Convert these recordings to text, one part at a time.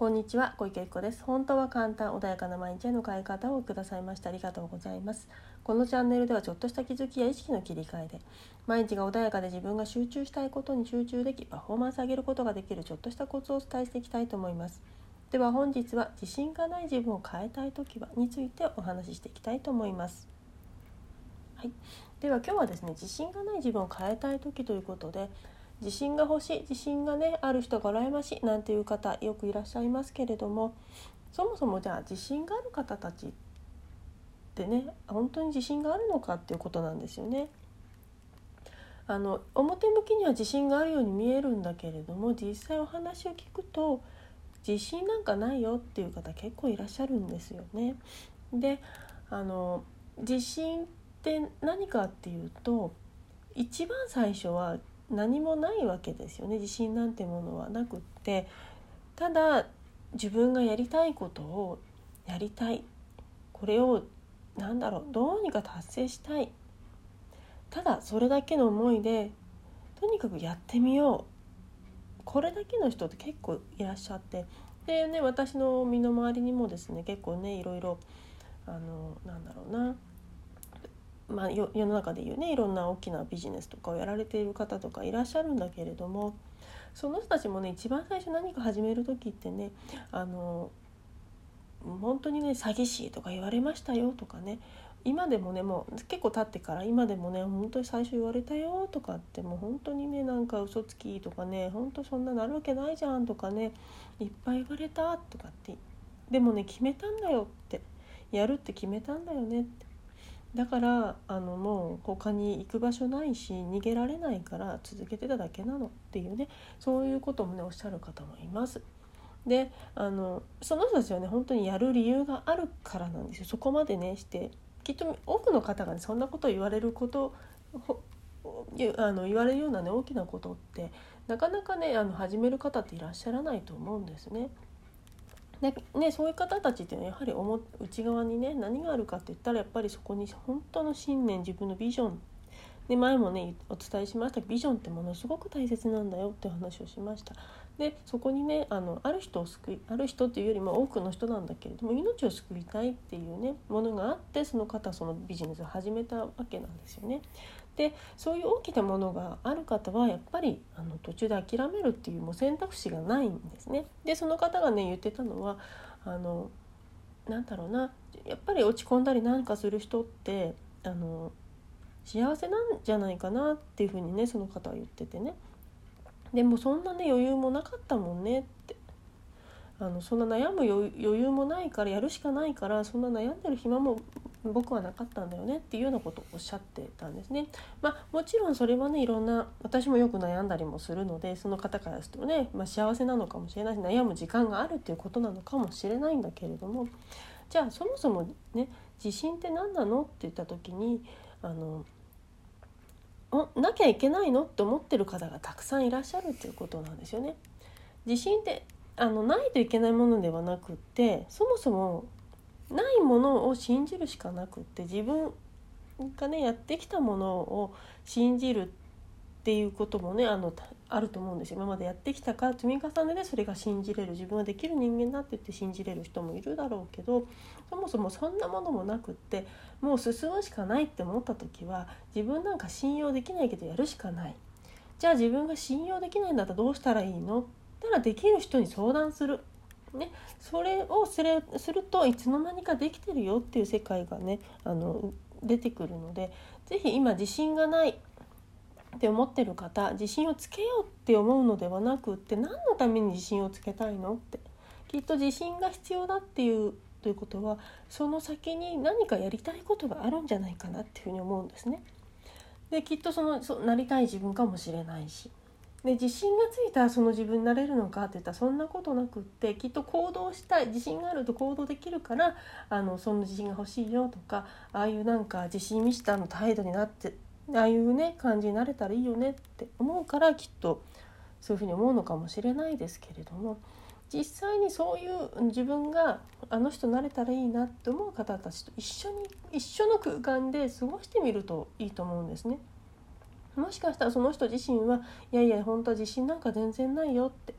こんにちは小池由子です。本当は簡単穏やかな毎日への変え方をくださいましてありがとうございます。このチャンネルではちょっとした気づきや意識の切り替えで毎日が穏やかで自分が集中したいことに集中できパフォーマンス上げることができるちょっとしたコツをお伝えしていきたいと思います。では本日は自信がない自分を変えたい時はについてお話ししていきたいと思います。はい、では今日はですね自信がない自分を変えたい時ということで自信が欲しい自信がねある人が羨ましいなんていう方よくいらっしゃいますけれどもそもそもじゃあ自信がある方たちってね本当に自信があるのかっていうことなんですよね。あの表向きには自信があるように見えるんだけれども実際お話を聞くと自信なんかないよっていう方結構いらっしゃるんですよね。であの自信って何かっていうと一番最初は何もないわけですよね。自信なんてものはなくって。ただ自分がやりたいことをやりたい。これを何だろうどうにか達成したい。ただそれだけの思いでとにかくやってみよう。これだけの人って結構いらっしゃって。でね私の身の回りにもですね結構ねいろいろあのなんだろうな。まあ、世の中でいうねいろんな大きなビジネスとかをやられている方とかいらっしゃるんだけれどもその人たちもね一番最初何か始める時ってねあの本当にね詐欺師とか言われましたよとかね今でもねもう結構経ってから今でもね本当に最初言われたよとかってもう本当にねなんか嘘つきとかね本当そんななるわけないじゃんとかねいっぱい言われたとかってでもね決めたんだよってやるって決めたんだよねって。だからあのもう他に行く場所ないし逃げられないから続けてただけなのっていうねそういうこともねおっしゃる方もいます。であのその人たちはね本当にやる理由があるからなんですよそこまでねしてきっと多くの方が、ね、そんなことを言われることあの言われるようなね大きなことってなかなかねあの始める方っていらっしゃらないと思うんですね。でね、そういう方たちっていうのはやはり内側にね何があるかって言ったらやっぱりそこに本当の信念自分のビジョンで前もねお伝えしましたビジョンってものすごく大切なんだよって話をしました。でそこにねあのある人を救いある人っていうよりも多くの人なんだけれども命を救いたいっていうねものがあってその方そのビジネスを始めたわけなんですよね。でそういう大きなものがある方はやっぱりあの途中で諦めるっていうもう選択肢がないんですね。でその方がね言ってたのはあのなんだろうなやっぱり落ち込んだりなんかする人ってあの幸せなんじゃないかなっていうふうにねその方は言っててね。でもそんなね余裕もなかったもんねって。あのそんな悩む余裕もないからやるしかないからそんな悩んでる暇も僕はなかったんだよねっていうようなことをおっしゃってたんですね。まあ、もちろんそれはねいろんな私もよく悩んだりもするのでその方からするとね、まあ、幸せなのかもしれないし悩む時間があるっていうことなのかもしれないんだけれども。じゃあそもそもね自信って何なのって言った時にあのなきゃいけないの？って思ってる方がたくさんいらっしゃるっていうことなんですよね。自信ってあのないといけないものではなくってそもそもないものを信じるしかなくって自分がねやってきたものを信じるっていうこともねあのあると思うんですよ。今までやってきたから積み重ねでそれが信じれる自分はできる人間だって言って信じれる人もいるだろうけどそもそもそんなものもなくってもう進むしかないって思った時は自分なんか信用できないけどやるしかない。じゃあ自分が信用できないんだったらどうしたらいいの？ったらできる人に相談する。ね、それをすれするといつの間にかできてるよっていう世界がねあの出てくるので是非今自信がないって思ってる方自信をつけようって思うのではなくって何のために自信をつけたいのってきっと自信が必要だっていうということはその先に何かやりたいことがあるんじゃないかなっていうふうに思うんですね。できっとそのそなりたい自分かもしれないしで自信がついたらその自分になれるのかって言ったらそんなことなくってきっと行動したい自信があると行動できるからあのそんな自信が欲しいよとかああいうなんか自信満ちたの態度になってああいうね感じになれたらいいよねって思うからきっとそういうふうに思うのかもしれないですけれども実際にそういう自分があの人になれたらいいなって思う方たちと一緒に一緒の空間で過ごしてみるといいと思うんですね。もしかしたらその人自身はいやいや本当は自信なんか全然ないよって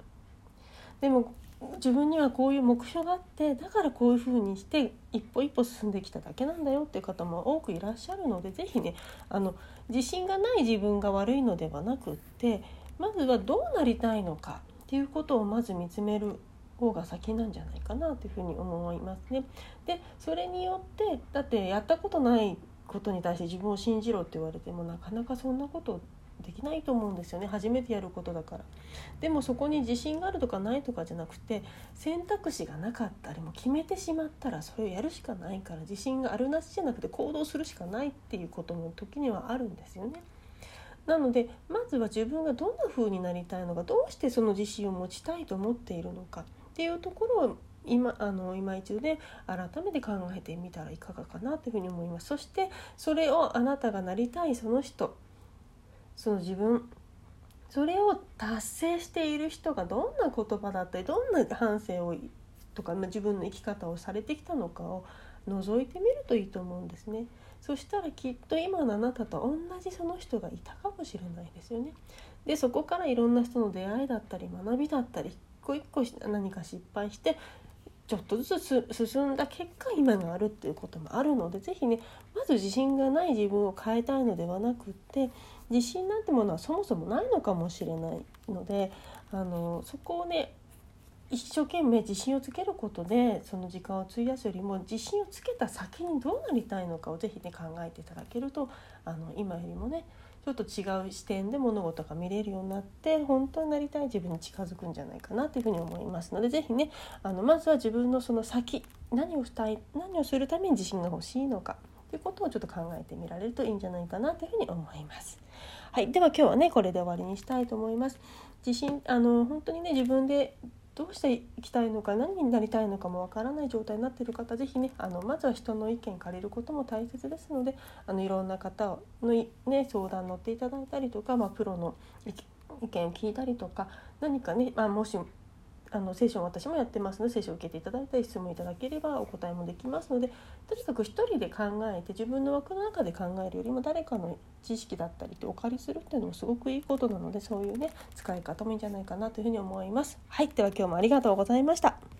でも自分にはこういう目標があってだからこういうふうにして一歩一歩進んできただけなんだよっていう方も多くいらっしゃるので是非ねあの自信がない自分が悪いのではなくってまずはどうなりたいのかっていうことをまず見つめる方が先なんじゃないかなというふうに思いますね。でそれによってだってやったことないことに対して自分を信じろって言われてもなかなかそんなことできないと思うんですよね初めてやることだからでもそこに自信があるとかないとかじゃなくて選択肢がなかったりも決めてしまったらそれをやるしかないから自信があるなしじゃなくて行動するしかないっていうことも時にはあるんですよね。なのでまずは自分がどんな風になりたいのかどうしてその自信を持ちたいと思っているのかっていうところを今あの今一度ね改めて考えてみたらいかがかなというふうに思いますそしてそれをあなたがなりたいその人その自分それを達成している人がどんな言葉だったりどんな反省をとか自分の生き方をされてきたのかを覗いてみるといいと思うんですね。そしたらきっと今のあなたと同じその人がいたかもしれないですよね。でそこからいろんな人の出会いだったり学びだったり一個一個何か失敗してちょっとずつ進んだ結果今があるっていうこともあるので是非ねまず自信がない自分を変えたいのではなくって自信なんてものはそもそもないのかもしれないのであのそこをね一生懸命自信をつけることでその時間を費やすよりも自信をつけた先にどうなりたいのかを是非ね考えていただけるとあの今よりもねちょっと違う視点で物事が見れるようになって本当になりたい自分に近づくんじゃないかなというふうに思いますので是非ねあのまずは自分のその先何をしたい何をするために自信が欲しいのかということをちょっと考えてみられるといいんじゃないかなというふうに思います。はい、では今日はねこれで終わりにしたいと思います。自信あの本当にね自分でどうしていきたいのか何になりたいのかもわからない状態になっている方是非ねあのまずは人の意見借りることも大切ですのであのいろんな方の、ね、相談乗っていただいたりとか、まあ、プロの意見聞いたりとか何かね、まあ、もしあのセッション私もやってますのでセッションを受けていただいたり質問いただければお答えもできますのでとにかく一人で考えて自分の枠の中で考えるよりも誰かの知識だったりってお借りするっていうのもすごくいいことなのでそういうね使い方もいいんじゃないかなというふうに思います。はいでは今日もありがとうございました。